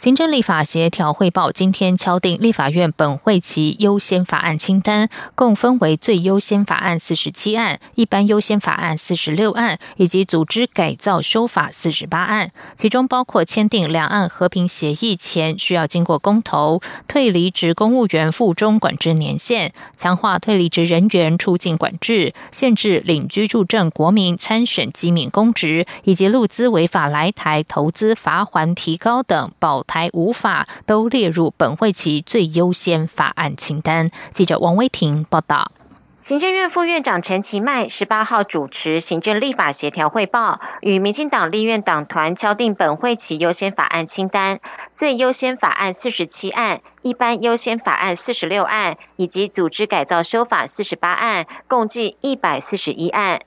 行政立法协调汇报今天敲定立法院本会期优先法案清单，共分为最优先法案四十七案、一般优先法案四十六案以及组织改造修法四十八案。其中包括签订两岸和平协议前需要经过公投、退离职公务员附中管制年限、强化退离职人员出境管制、限制领居住证国民参选机敏公职以及陆资违法来台投资罚还提高等保。台无法都列入本会期最优先法案清单。记者王威婷报道。行政院副院长陈其迈十八号主持行政立法协调汇报，与民进党立院党团敲定本会期优先法案清单，最优先法案四十七案，一般优先法案四十六案，以及组织改造修法四十八案，共计一百四十一案。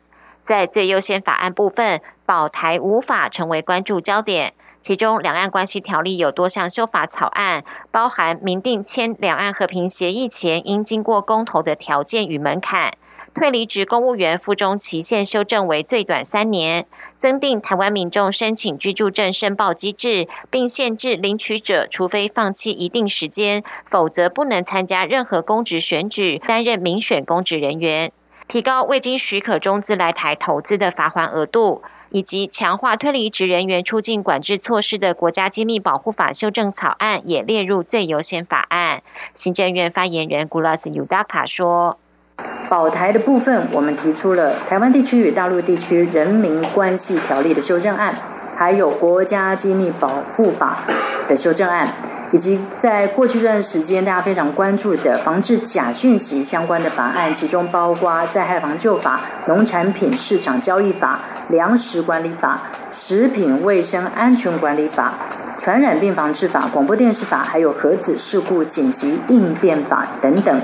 在最优先法案部分，保台无法成为关注焦点。其中，两岸关系条例有多项修法草案，包含明定签两岸和平协议前应经过公投的条件与门槛；退离职公务员附中期限修正为最短三年；增订台湾民众申请居住证申报机制，并限制领取者除非放弃一定时间，否则不能参加任何公职选举，担任民选公职人员；提高未经许可中资来台投资的罚款额度。以及强化推离职人员出境管制措施的国家机密保护法修正草案也列入最优先法案。行政院发言人古拉斯尤达卡说：“保台的部分，我们提出了台湾地区与大陆地区人民关系条例的修正案，还有国家机密保护法的修正案。”以及在过去这段时间，大家非常关注的防治假讯息相关的法案，其中包括灾害防救法、农产品市场交易法、粮食管理法、食品卫生安全管理法、传染病防治法、广播电视法，还有核子事故紧急应变法等等。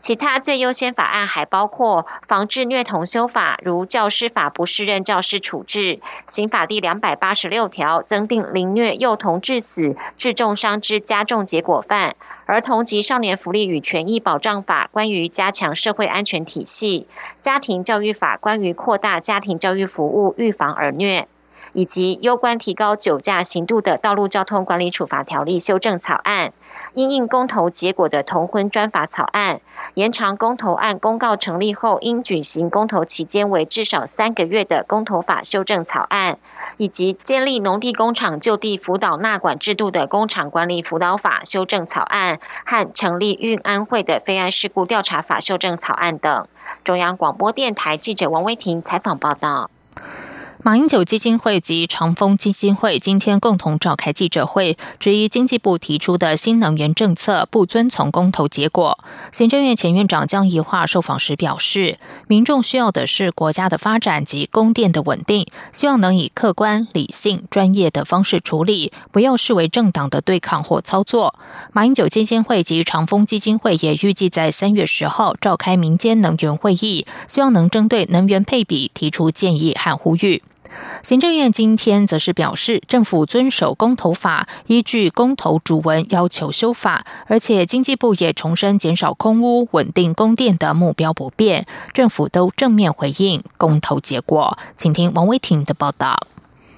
其他最优先法案还包括防治虐童修法，如教师法不适任教师处置；刑法第两百八十六条增订凌虐幼童致死、致重伤之加重结果犯；儿童及少年福利与权益保障法关于加强社会安全体系；家庭教育法关于扩大家庭教育服务、预防儿虐；以及攸关提高酒驾刑度的道路交通管理处罚条例修正草案。因应公投结果的同婚专法草案，延长公投案公告成立后应举行公投期间为至少三个月的公投法修正草案，以及建立农地工厂就地辅导纳管制度的工厂管理辅导法修正草案和成立运安会的非安事故调查法修正草案等。中央广播电台记者王威婷采访报道。马英九基金会及长丰基金会今天共同召开记者会，质疑经济部提出的新能源政策不遵从公投结果。行政院前院长江宜桦受访时表示，民众需要的是国家的发展及供电的稳定，希望能以客观、理性、专业的方式处理，不要视为政党的对抗或操作。马英九基金会及长丰基金会也预计在三月十号召开民间能源会议，希望能针对能源配比提出建议和呼吁。行政院今天则是表示，政府遵守公投法，依据公投主文要求修法，而且经济部也重申减少空屋、稳定供电的目标不变，政府都正面回应公投结果。请听王威婷的报道。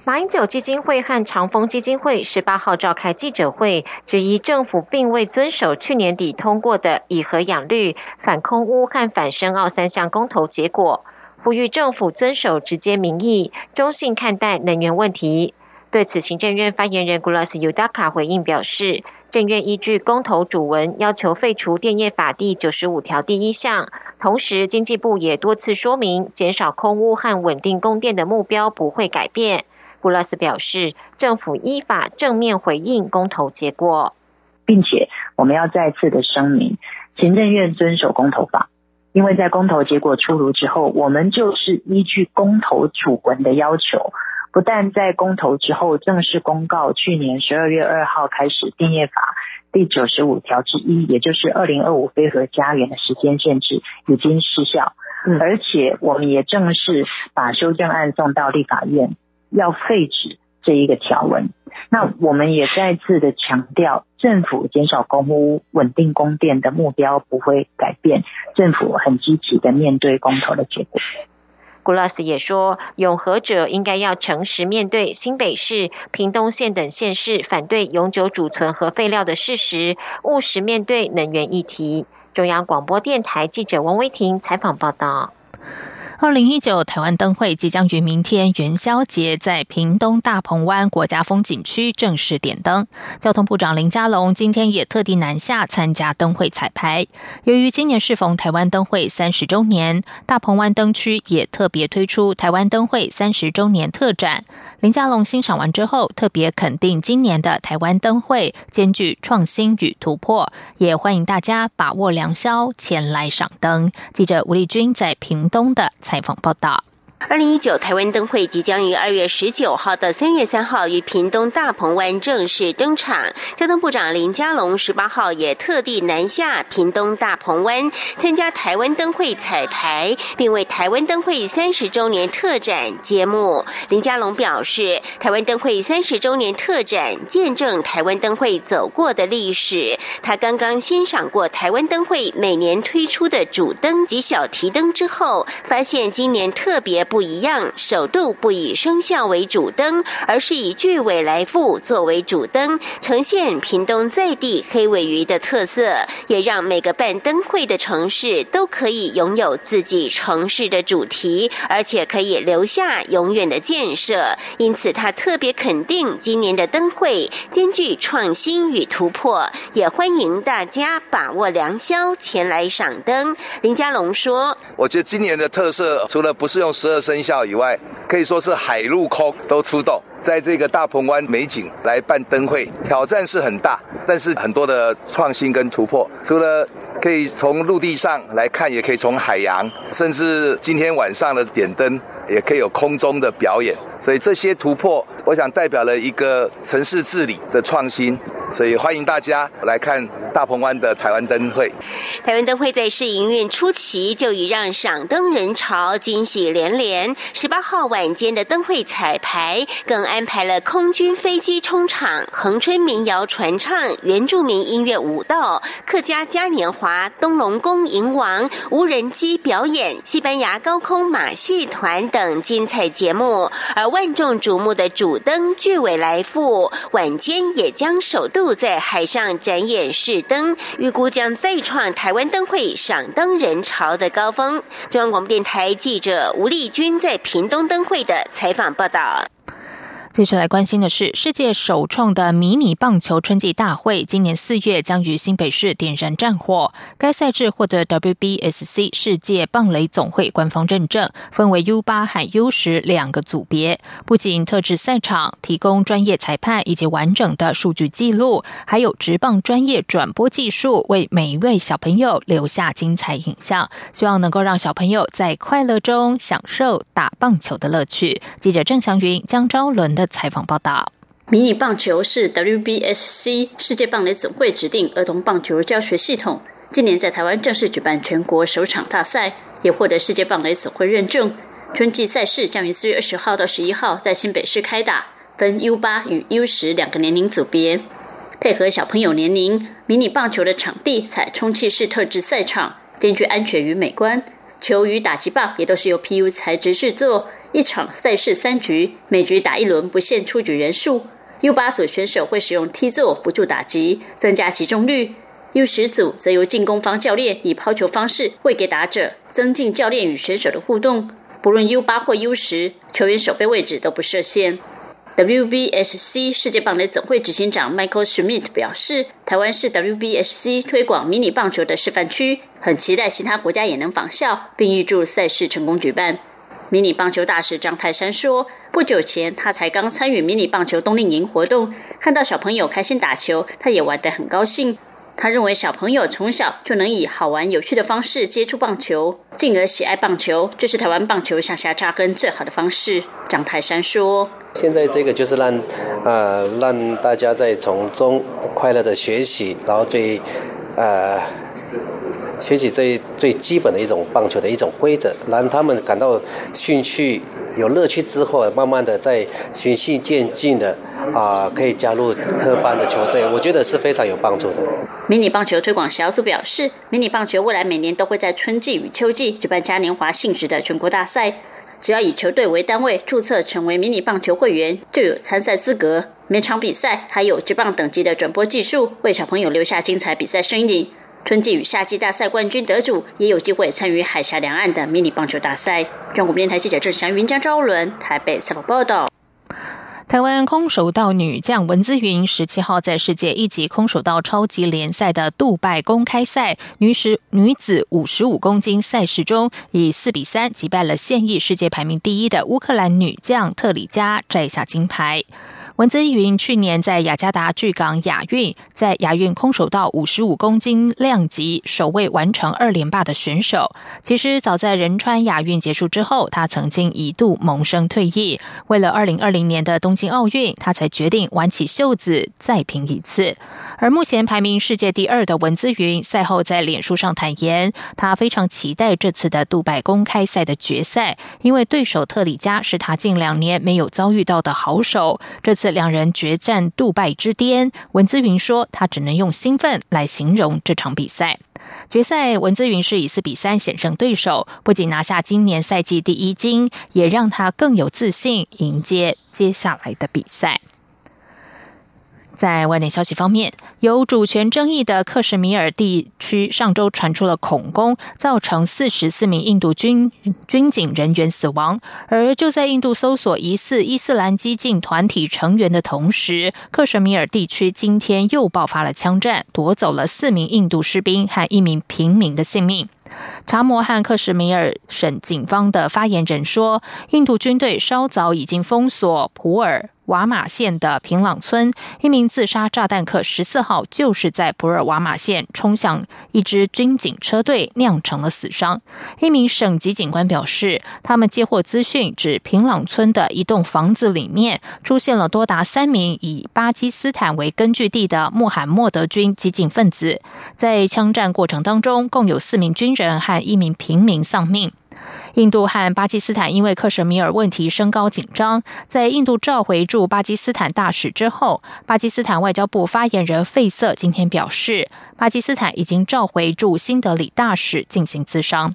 马英九基金会和长丰基金会十八号召开记者会，质疑政府并未遵守去年底通过的以核养绿、反空屋和反深澳三项公投结果。呼吁政府遵守直接民意，中性看待能源问题。对此，行政院发言人古拉斯尤达卡回应表示，政院依据公投主文要求废除电业法第九十五条第一项，同时经济部也多次说明，减少空污和稳定供电的目标不会改变。古拉斯表示，政府依法正面回应公投结果，并且我们要再次的声明，行政院遵守公投法。因为在公投结果出炉之后，我们就是依据公投主文的要求，不但在公投之后正式公告，去年十二月二号开始定业法第九十五条之一，也就是二零二五非核家园的时间限制已经失效，而且我们也正式把修正案送到立法院，要废止这一个条文。那我们也再次的强调，政府减少公屋、稳定供电的目标不会改变，政府很积极的面对公投的结果。古拉斯也说，永和者应该要诚实面对新北市、屏东县等县市反对永久储存核废料的事实，务实面对能源议题。中央广播电台记者王威婷采访报道。二零一九台湾灯会即将于明天元宵节在屏东大鹏湾国家风景区正式点灯。交通部长林佳龙今天也特地南下参加灯会彩排。由于今年适逢台湾灯会三十周年，大鹏湾灯区也特别推出台湾灯会三十周年特展。林佳龙欣赏完之后，特别肯定今年的台湾灯会兼具创新与突破，也欢迎大家把握良宵前来赏灯。记者吴丽君在屏东的。采访报道。二零一九台湾灯会即将于二月十九号到三月三号于屏东大鹏湾正式登场。交通部长林佳龙十八号也特地南下屏东大鹏湾参加台湾灯会彩排，并为台湾灯会三十周年特展揭幕。林佳龙表示，台湾灯会三十周年特展见证台湾灯会走过的历史。他刚刚欣赏过台湾灯会每年推出的主灯及小提灯之后，发现今年特别。不一样，首度不以生肖为主灯，而是以巨尾来复作为主灯，呈现屏东在地黑尾鱼的特色，也让每个办灯会的城市都可以拥有自己城市的主题，而且可以留下永远的建设。因此，他特别肯定今年的灯会兼具创新与突破，也欢迎大家把握良宵前来赏灯。林家龙说：“我觉得今年的特色，除了不是用十二。”生肖以外，可以说是海陆空都出动，在这个大鹏湾美景来办灯会，挑战是很大，但是很多的创新跟突破，除了可以从陆地上来看，也可以从海洋，甚至今天晚上的点灯，也可以有空中的表演。所以这些突破，我想代表了一个城市治理的创新。所以欢迎大家来看大鹏湾的台湾灯会。台湾灯会在试营运初期就已让赏灯人潮惊喜连连。十八号晚间的灯会彩排，更安排了空军飞机冲场、恒春民谣传唱、原住民音乐舞蹈、客家嘉年华、东龙宫迎王、无人机表演、西班牙高空马戏团等精彩节目。而万众瞩目的主灯巨尾来复，晚间也将首度。在海上展演试灯，预估将再创台湾灯会赏灯人潮的高峰。中央广播电台记者吴丽君在屏东灯会的采访报道。接下来关心的是，世界首创的迷你棒球春季大会，今年四月将于新北市点燃战火。该赛制获得 WBSC 世界棒垒总会官方认证，分为 U 八和 U 十两个组别。不仅特制赛场，提供专业裁判以及完整的数据记录，还有直棒专业转播技术，为每一位小朋友留下精彩影像。希望能够让小朋友在快乐中享受打棒球的乐趣。记者郑祥云、江昭伦的。采访报道：迷你棒球是 WBSC 世界棒垒总会指定儿童棒球教学系统。今年在台湾正式举办全国首场大赛，也获得世界棒垒总会认证。春季赛事将于四月二十号到十一号在新北市开打，分 U 八与 U 十两个年龄组别，配合小朋友年龄。迷你棒球的场地采充气式特制赛场，兼具安全与美观。球与打击棒也都是由 PU 材质制作。一场赛事三局，每局打一轮，不限出局人数。U 八组选手会使用踢座辅助打击，增加集中率；U 十组则由进攻方教练以抛球方式喂给打者，增进教练与选手的互动。不论 U 八或 U 十，球员守备位置都不设限。WBSC 世界棒垒总会执行长 Michael Schmidt 表示：“台湾是 WBSC 推广迷你棒球的示范区，很期待其他国家也能仿效，并预祝赛事成功举办。”迷你棒球大使张泰山说：“不久前，他才刚参与迷你棒球冬令营活动，看到小朋友开心打球，他也玩得很高兴。他认为小朋友从小就能以好玩有趣的方式接触棒球，进而喜爱棒球，这是台湾棒球向下扎根最好的方式。”张泰山说：“现在这个就是让，呃，让大家在从中快乐的学习，然后最，呃。”学习最最基本的一种棒球的一种规则，让他们感到兴趣、有乐趣之后，慢慢的在循序渐进的啊，可以加入科班的球队，我觉得是非常有帮助的。迷你棒球推广小组表示，迷你棒球未来每年都会在春季与秋季举办嘉年华性质的全国大赛。只要以球队为单位注册成为迷你棒球会员，就有参赛资格。每场比赛还有职棒等级的转播技术，为小朋友留下精彩比赛身影。春季与夏季大赛冠军得主也有机会参与海峡两岸的迷你棒球大赛。中国电台记者郑祥云、江昭伦台北采访报道。台湾空手道女将文姿云十七号在世界一级空手道超级联赛的杜拜公开赛女十女子五十五公斤赛事中，以四比三击败了现役世界排名第一的乌克兰女将特里加，摘下金牌。文姿云去年在雅加达巨港亚运，在亚运空手道五十五公斤量级首位完成二连霸的选手。其实早在仁川亚运结束之后，他曾经一度萌生退役。为了二零二零年的东京奥运，他才决定挽起袖子再拼一次。而目前排名世界第二的文姿云赛后在脸书上坦言，他非常期待这次的杜拜公开赛的决赛，因为对手特里加是他近两年没有遭遇到的好手。这次两人决战杜拜之巅，文姿云说他只能用兴奋来形容这场比赛。决赛，文姿云是以四比三险胜对手，不仅拿下今年赛季第一金，也让他更有自信迎接接下来的比赛。在外电消息方面，有主权争议的克什米尔地区上周传出了恐攻，造成四十四名印度军军警人员死亡。而就在印度搜索疑似伊斯兰激进团体成员的同时，克什米尔地区今天又爆发了枪战，夺走了四名印度士兵和一名平民的性命。查摩汉克什米尔省警方的发言人说，印度军队稍早已经封锁普尔。瓦马县的平朗村，一名自杀炸弹客十四号就是在普尔瓦马县冲向一支军警车队，酿成了死伤。一名省级警官表示，他们接获资讯，指平朗村的一栋房子里面出现了多达三名以巴基斯坦为根据地的穆罕默德军激进分子。在枪战过程当中，共有四名军人和一名平民丧命。印度和巴基斯坦因为克什米尔问题升高紧张，在印度召回驻巴基斯坦大使之后，巴基斯坦外交部发言人费瑟今天表示，巴基斯坦已经召回驻新德里大使进行咨商。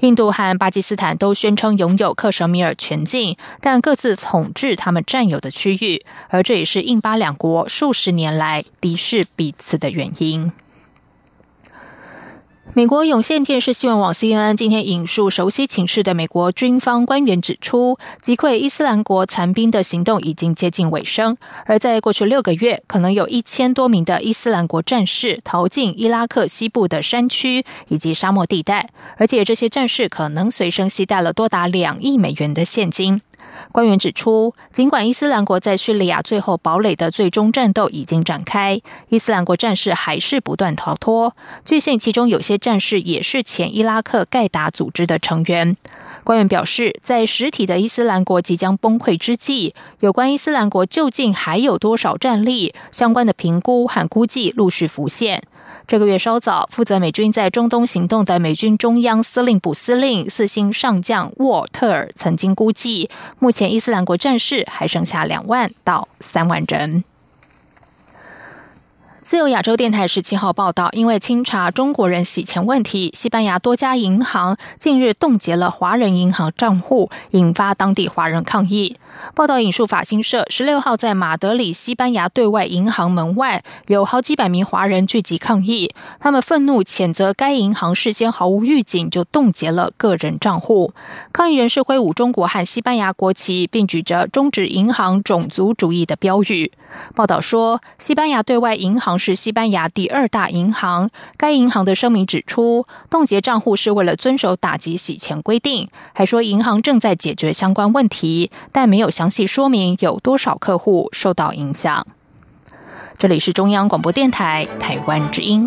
印度和巴基斯坦都宣称拥有克什米尔全境，但各自统治他们占有的区域，而这也是印巴两国数十年来敌视彼此的原因。美国有线电视新闻网 CNN 今天引述熟悉情势的美国军方官员指出，击溃伊斯兰国残兵的行动已经接近尾声。而在过去六个月，可能有一千多名的伊斯兰国战士逃进伊拉克西部的山区以及沙漠地带，而且这些战士可能随身携带了多达两亿美元的现金。官员指出，尽管伊斯兰国在叙利亚最后堡垒的最终战斗已经展开，伊斯兰国战士还是不断逃脱。据信，其中有些战士也是前伊拉克盖达组织的成员。官员表示，在实体的伊斯兰国即将崩溃之际，有关伊斯兰国究竟还有多少战力，相关的评估和估计陆续浮现。这个月稍早，负责美军在中东行动的美军中央司令部司令四星上将沃尔特尔曾经估计，目前伊斯兰国战士还剩下两万到三万人。自由亚洲电台十七号报道，因为清查中国人洗钱问题，西班牙多家银行近日冻结了华人银行账户，引发当地华人抗议。报道引述法新社，十六号在马德里西班牙对外银行门外，有好几百名华人聚集抗议。他们愤怒谴责该银行事先毫无预警就冻结了个人账户。抗议人士挥舞中国和西班牙国旗，并举着终止银行种族主义的标语。报道说，西班牙对外银行是西班牙第二大银行。该银行的声明指出，冻结账户是为了遵守打击洗钱规定，还说银行正在解决相关问题，但没有。详细说明有多少客户受到影响。这里是中央广播电台台湾之音。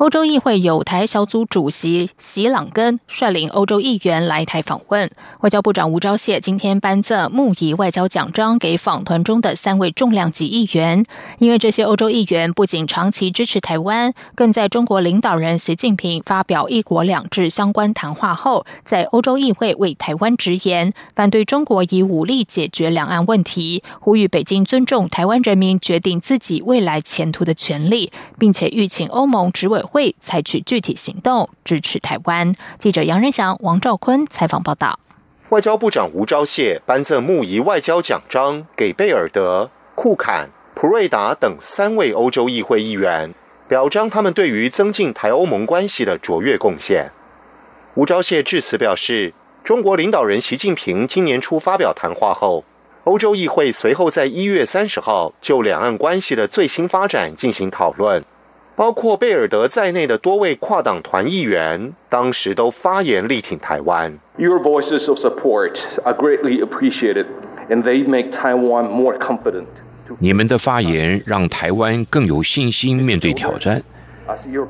欧洲议会有台小组主席席朗根率领欧洲议员来台访问。外交部长吴钊燮今天颁赠木仪外交奖章给访团中的三位重量级议员，因为这些欧洲议员不仅长期支持台湾，更在中国领导人习近平发表“一国两制”相关谈话后，在欧洲议会为台湾直言，反对中国以武力解决两岸问题，呼吁北京尊重台湾人民决定自己未来前途的权利，并且吁请欧盟执委。会采取具体行动支持台湾。记者杨仁祥、王兆坤采访报道。外交部长吴钊燮颁赠木仪外交奖章给贝尔德、库坎、普瑞达等三位欧洲议会议员，表彰他们对于增进台欧盟关系的卓越贡献。吴钊燮致辞表示，中国领导人习近平今年初发表谈话后，欧洲议会随后在一月三十号就两岸关系的最新发展进行讨论。包括贝尔德在内的多位跨党团议员，当时都发言力挺台湾。Your voices of support are greatly appreciated, and they make Taiwan more confident. 你们的发言让台湾更有信心面对挑战。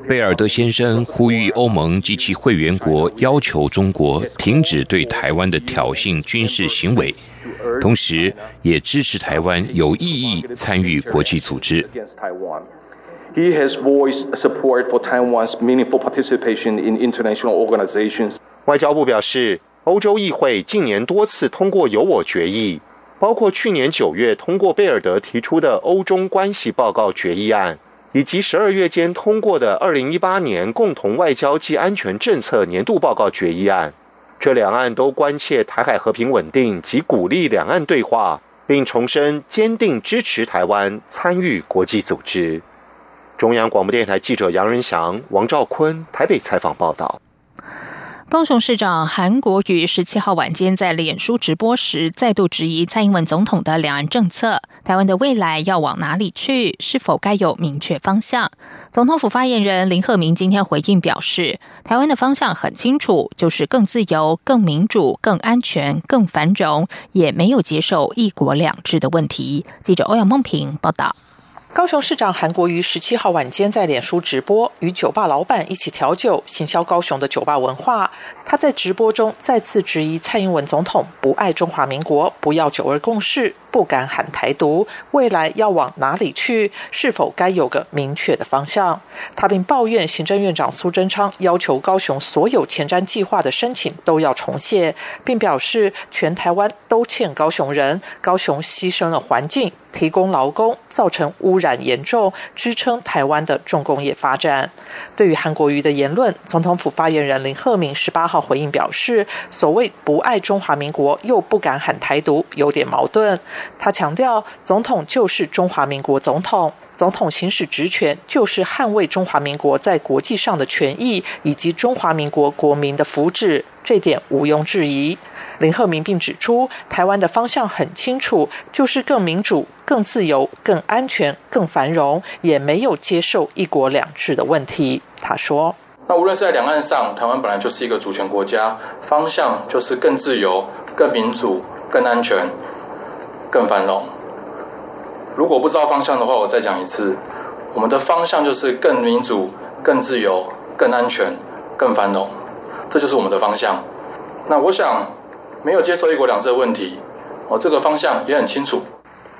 贝尔德先生呼吁欧盟及其会员国要求中国停止对台湾的挑衅军事行为，同时也支持台湾有意义参与国际组织。He has voiced support for Taiwan's meaningful participation in international organizations. 外交部表示，欧洲议会近年多次通过有我决议，包括去年九月通过贝尔德提出的欧中关系报告决议案，以及十二月间通过的二零一八年共同外交及安全政策年度报告决议案。这两岸都关切台海和平稳定及鼓励两岸对话，并重申坚定支持台湾参与国际组织。中央广播电台记者杨仁祥、王兆坤台北采访报道。高雄市长韩国瑜十七号晚间在脸书直播时，再度质疑蔡英文总统的两岸政策：台湾的未来要往哪里去？是否该有明确方向？总统府发言人林鹤明今天回应表示，台湾的方向很清楚，就是更自由、更民主、更安全、更繁荣，也没有接受一国两制的问题。记者欧阳梦平报道。高雄市长韩国瑜十七号晚间在脸书直播，与酒吧老板一起调酒，行销高雄的酒吧文化。他在直播中再次质疑蔡英文总统不爱中华民国，不要九二共识，不敢喊台独，未来要往哪里去？是否该有个明确的方向？他并抱怨行政院长苏贞昌要求高雄所有前瞻计划的申请都要重写，并表示全台湾都欠高雄人，高雄牺牲了环境。提供劳工，造成污染严重，支撑台湾的重工业发展。对于韩国瑜的言论，总统府发言人林鹤明十八号回应表示：“所谓不爱中华民国，又不敢喊台独，有点矛盾。”他强调，总统就是中华民国总统，总统行使职权就是捍卫中华民国在国际上的权益以及中华民国国民的福祉。这点毋庸置疑。林鹤明并指出，台湾的方向很清楚，就是更民主、更自由、更安全、更繁荣，也没有接受一国两制的问题。他说：“那无论是在两岸上，台湾本来就是一个主权国家，方向就是更自由、更民主、更安全、更繁荣。如果不知道方向的话，我再讲一次，我们的方向就是更民主、更自由、更安全、更繁荣。”这就是我们的方向。那我想，没有接受一国两制的问题，我，这个方向也很清楚。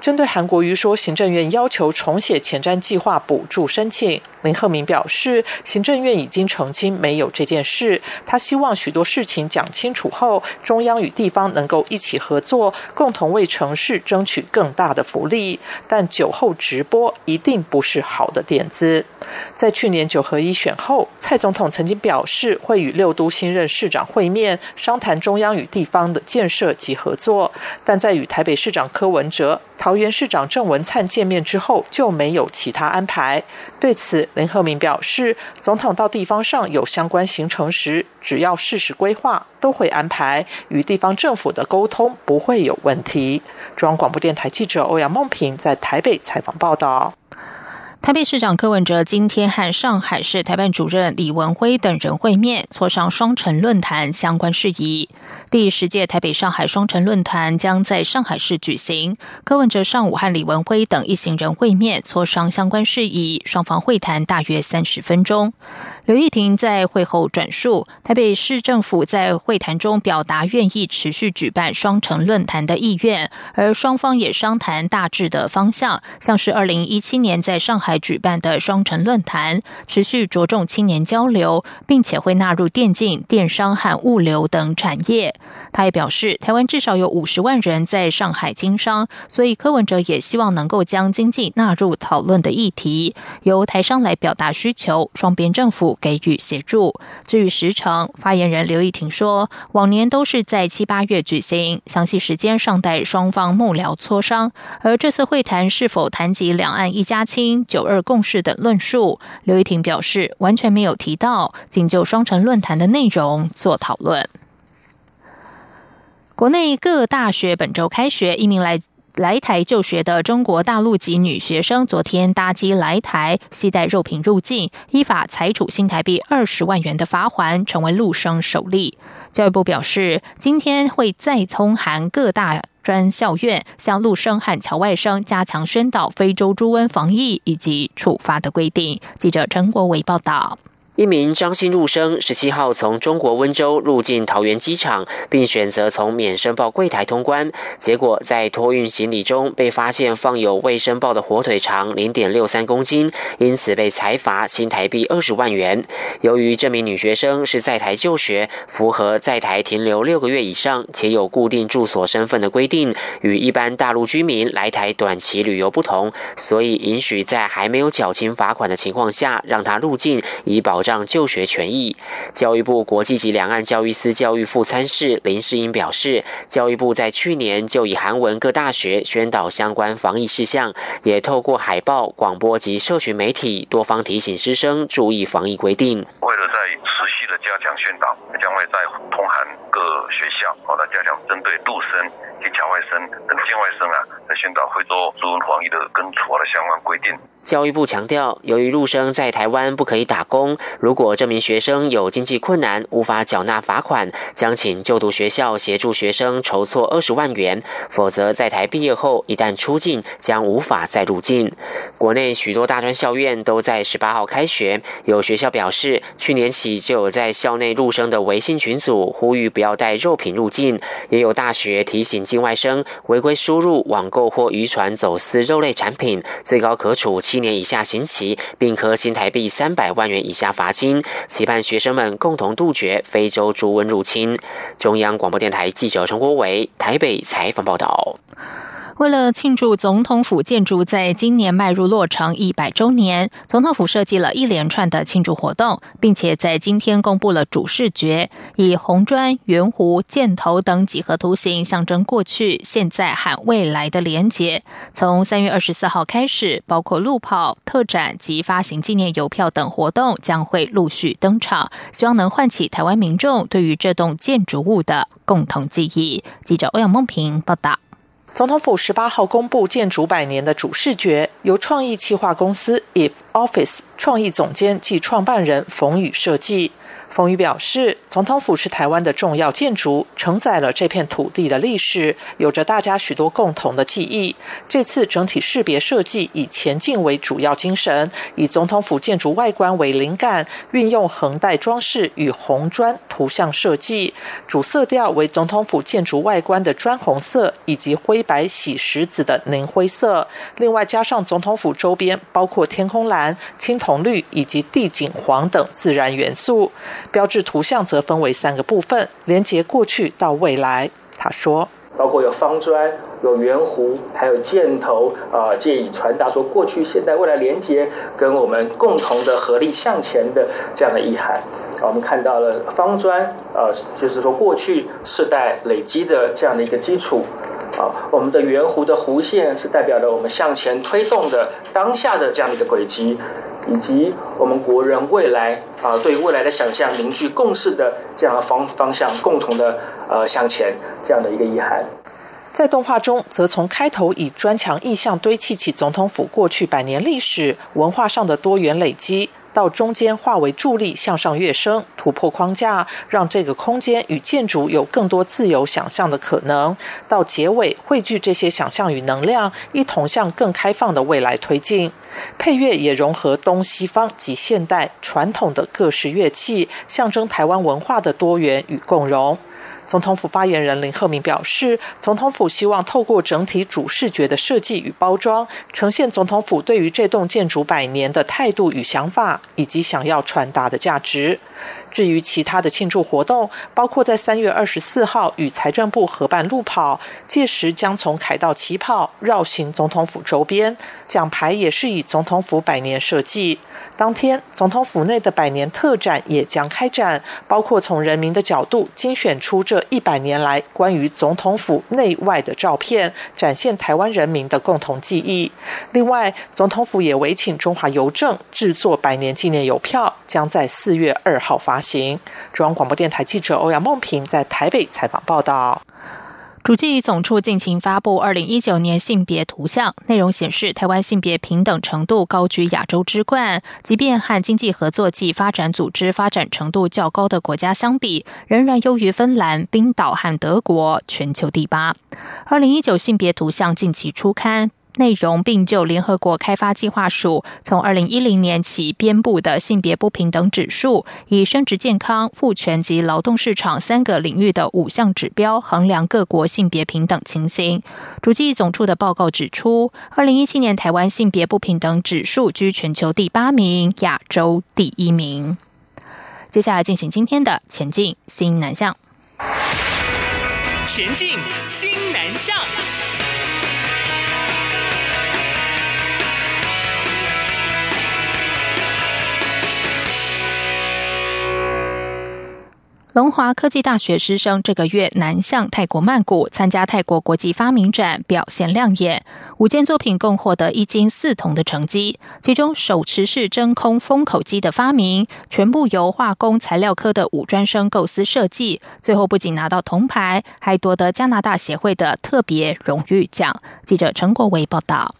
针对韩国瑜说，行政院要求重写前瞻计划补助申请，林鹤明表示，行政院已经澄清没有这件事。他希望许多事情讲清楚后，中央与地方能够一起合作，共同为城市争取更大的福利。但酒后直播一定不是好的点子。在去年九合一选后，蔡总统曾经表示会与六都新任市长会面，商谈中央与地方的建设及合作。但在与台北市长柯文哲、桃桃园市长郑文灿见面之后，就没有其他安排。对此，林鹤明表示，总统到地方上有相关行程时，只要适时规划，都会安排，与地方政府的沟通不会有问题。中央广播电台记者欧阳梦平在台北采访报道。台北市长柯文哲今天和上海市台办主任李文辉等人会面，磋商双城论坛相关事宜。第十届台北上海双城论坛将在上海市举行。柯文哲上午和李文辉等一行人会面，磋商相关事宜，双方会谈大约三十分钟。刘义婷在会后转述，台北市政府在会谈中表达愿意持续举办双城论坛的意愿，而双方也商谈大致的方向，像是二零一七年在上海。举办的双城论坛持续着重青年交流，并且会纳入电竞、电商和物流等产业。他也表示，台湾至少有五十万人在上海经商，所以柯文哲也希望能够将经济纳入讨论的议题，由台商来表达需求，双边政府给予协助。至于时程，发言人刘义婷说，往年都是在七八月举行，详细时间尚待双方幕僚磋商。而这次会谈是否谈及两岸一家亲、二共识等论述，刘一婷表示完全没有提到，仅就双城论坛的内容做讨论。国内各大学本周开学，一名来来台就学的中国大陆籍女学生，昨天搭机来台，携带肉品入境，依法裁处新台币二十万元的罚款，成为陆生首例。教育部表示，今天会再通函各大。专校院向陆生和侨外生加强宣导非洲猪瘟防疫以及处罚的规定。记者陈国伟报道。一名张姓入生十七号从中国温州入境桃园机场，并选择从免申报柜台通关，结果在托运行李中被发现放有未申报的火腿肠零点六三公斤，因此被裁罚新台币二十万元。由于这名女学生是在台就学，符合在台停留六个月以上且有固定住所身份的规定，与一般大陆居民来台短期旅游不同，所以允许在还没有缴清罚款的情况下让她入境，以保。保障就学权益。教育部国际及两岸教育司教育副参事林世英表示，教育部在去年就以韩文各大学宣导相关防疫事项，也透过海报、广播及社群媒体多方提醒师生注意防疫规定。为了在持续的加强宣导，将会在通函各学校，好的加强针对陆生及侨外生等境外生啊，在宣导会做注文防疫的跟处罚的相关规定。教育部强调，由于陆生在台湾不可以打工，如果这名学生有经济困难无法缴纳罚款，将请就读学校协助学生筹措二十万元；否则，在台毕业后一旦出境，将无法再入境。国内许多大专校院都在十八号开学，有学校表示，去年起就有在校内陆生的微信群组呼吁不要带肉品入境，也有大学提醒境外生违规输入、网购或渔船走私肉类产品，最高可处。七年以下刑期，并科新台币三百万元以下罚金，期盼学生们共同杜绝非洲猪瘟入侵。中央广播电台记者陈国伟台北采访报道。为了庆祝总统府建筑在今年迈入落成一百周年，总统府设计了一连串的庆祝活动，并且在今天公布了主视觉，以红砖、圆弧、箭头等几何图形象征过去、现在和未来的连结。从三月二十四号开始，包括路跑、特展及发行纪念邮票等活动将会陆续登场，希望能唤起台湾民众对于这栋建筑物的共同记忆。记者欧阳梦平报道。总统府十八号公布建筑百年的主视觉，由创意企划公司 If Office 创意总监暨创办人冯宇设计。冯宇表示，总统府是台湾的重要建筑，承载了这片土地的历史，有着大家许多共同的记忆。这次整体识别设计以前进为主要精神，以总统府建筑外观为灵感，运用横带装饰与红砖图像设计，主色调为总统府建筑外观的砖红色以及灰白洗石子的凝灰色。另外加上总统府周边包括天空蓝、青铜绿以及地景黄等自然元素。标志图像则分为三个部分，连接过去到未来。他说，包括有方砖、有圆弧，还有箭头，啊，借以传达说过去、现在、未来连接，跟我们共同的合力向前的这样的意涵。我们看到了方砖，呃，就是说过去世代累积的这样的一个基础。啊，我们的圆弧的弧线是代表着我们向前推动的当下的这样的一个轨迹。以及我们国人未来啊，对未来的想象凝聚共识的这样的方方向，共同的呃向前这样的一个遗憾。在动画中，则从开头以砖墙意象堆砌起总统府过去百年历史文化上的多元累积。到中间化为助力向上跃升，突破框架，让这个空间与建筑有更多自由想象的可能。到结尾汇聚这些想象与能量，一同向更开放的未来推进。配乐也融合东西方及现代传统的各式乐器，象征台湾文化的多元与共融。总统府发言人林鹤明表示，总统府希望透过整体主视觉的设计与包装，呈现总统府对于这栋建筑百年的态度与想法，以及想要传达的价值。至于其他的庆祝活动，包括在三月二十四号与财政部合办路跑，届时将从凯道起跑绕行总统府周边，奖牌也是以总统府百年设计。当天，总统府内的百年特展也将开展，包括从人民的角度精选出这一百年来关于总统府内外的照片，展现台湾人民的共同记忆。另外，总统府也委请中华邮政制作百年纪念邮票，将在四月二号发。行，中央广播电台记者欧阳梦平在台北采访报道。主计总处近期发布二零一九年性别图像，内容显示，台湾性别平等程度高居亚洲之冠，即便和经济合作暨发展组织发展程度较高的国家相比，仍然优于芬兰、冰岛和德国，全球第八。二零一九性别图像近期初刊。内容并就联合国开发计划署从二零一零年起编布的性别不平等指数，以生殖健康、父权及劳动市场三个领域的五项指标衡量各国性别平等情形。主计总处的报告指出，二零一七年台湾性别不平等指数居全球第八名，亚洲第一名。接下来进行今天的前进新南向。前进新南向。龙华科技大学师生这个月南向泰国曼谷参加泰国国际发明展，表现亮眼。五件作品共获得一金四铜的成绩，其中手持式真空封口机的发明，全部由化工材料科的五专生构思设计，最后不仅拿到铜牌，还夺得加拿大协会的特别荣誉奖。记者陈国维报道。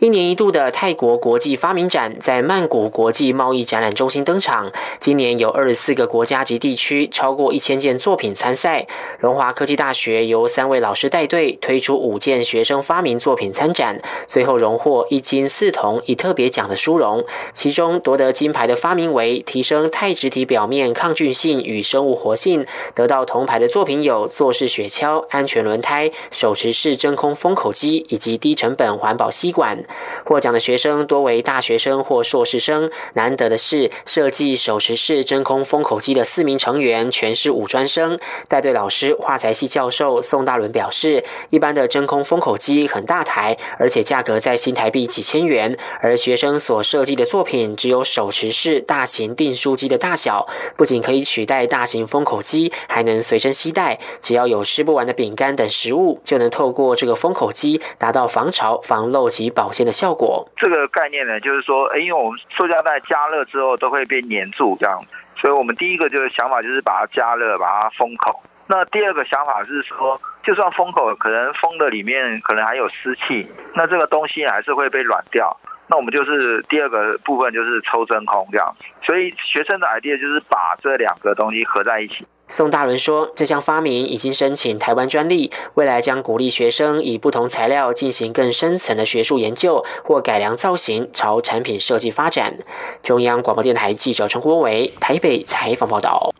一年一度的泰国国际发明展在曼谷国际贸易展览中心登场。今年有二十四个国家及地区，超过一千件作品参赛。龙华科技大学由三位老师带队，推出五件学生发明作品参展，最后荣获一金四铜一特别奖的殊荣。其中夺得金牌的发明为提升钛质体表面抗菌性与生物活性；得到铜牌的作品有坐式雪橇、安全轮胎、手持式真空封口机以及低成本环保吸管。获奖的学生多为大学生或硕士生。难得的是，设计手持式真空封口机的四名成员全是五专生。带队老师化材系教授宋大伦表示，一般的真空封口机很大台，而且价格在新台币几千元，而学生所设计的作品只有手持式大型订书机的大小，不仅可以取代大型封口机，还能随身携带。只要有吃不完的饼干等食物，就能透过这个封口机达到防潮、防漏及保。的效果，这个概念呢，就是说，哎，因为我们塑胶袋加热之后都会被粘住，这样，所以我们第一个就是想法就是把它加热，把它封口。那第二个想法是说，就算封口，可能封的里面可能还有湿气，那这个东西还是会被软掉。那我们就是第二个部分就是抽真空这样。所以学生的 idea 就是把这两个东西合在一起。宋大伦说：“这项发明已经申请台湾专利，未来将鼓励学生以不同材料进行更深层的学术研究，或改良造型，朝产品设计发展。”中央广播电台记者陈国伟台北采访报道。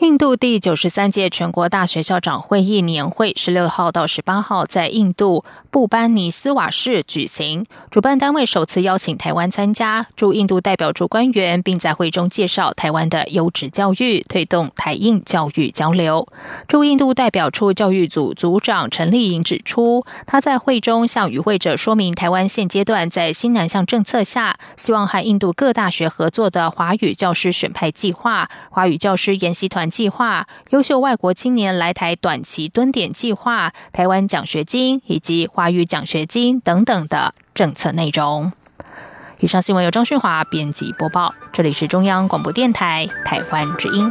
印度第九十三届全国大学校长会议年会十六号到十八号在印度布班尼斯瓦市举行，主办单位首次邀请台湾参加驻印度代表处官员，并在会中介绍台湾的优质教育，推动台印教育交流。驻印度代表处教育组组长陈丽颖指出，他在会中向与会者说明台湾现阶段在新南向政策下，希望和印度各大学合作的华语教师选派计划、华语教师研习团。计划、优秀外国青年来台短期蹲点计划、台湾奖学金以及华语奖学金等等的政策内容。以上新闻由张旭华编辑播报，这里是中央广播电台台湾之音。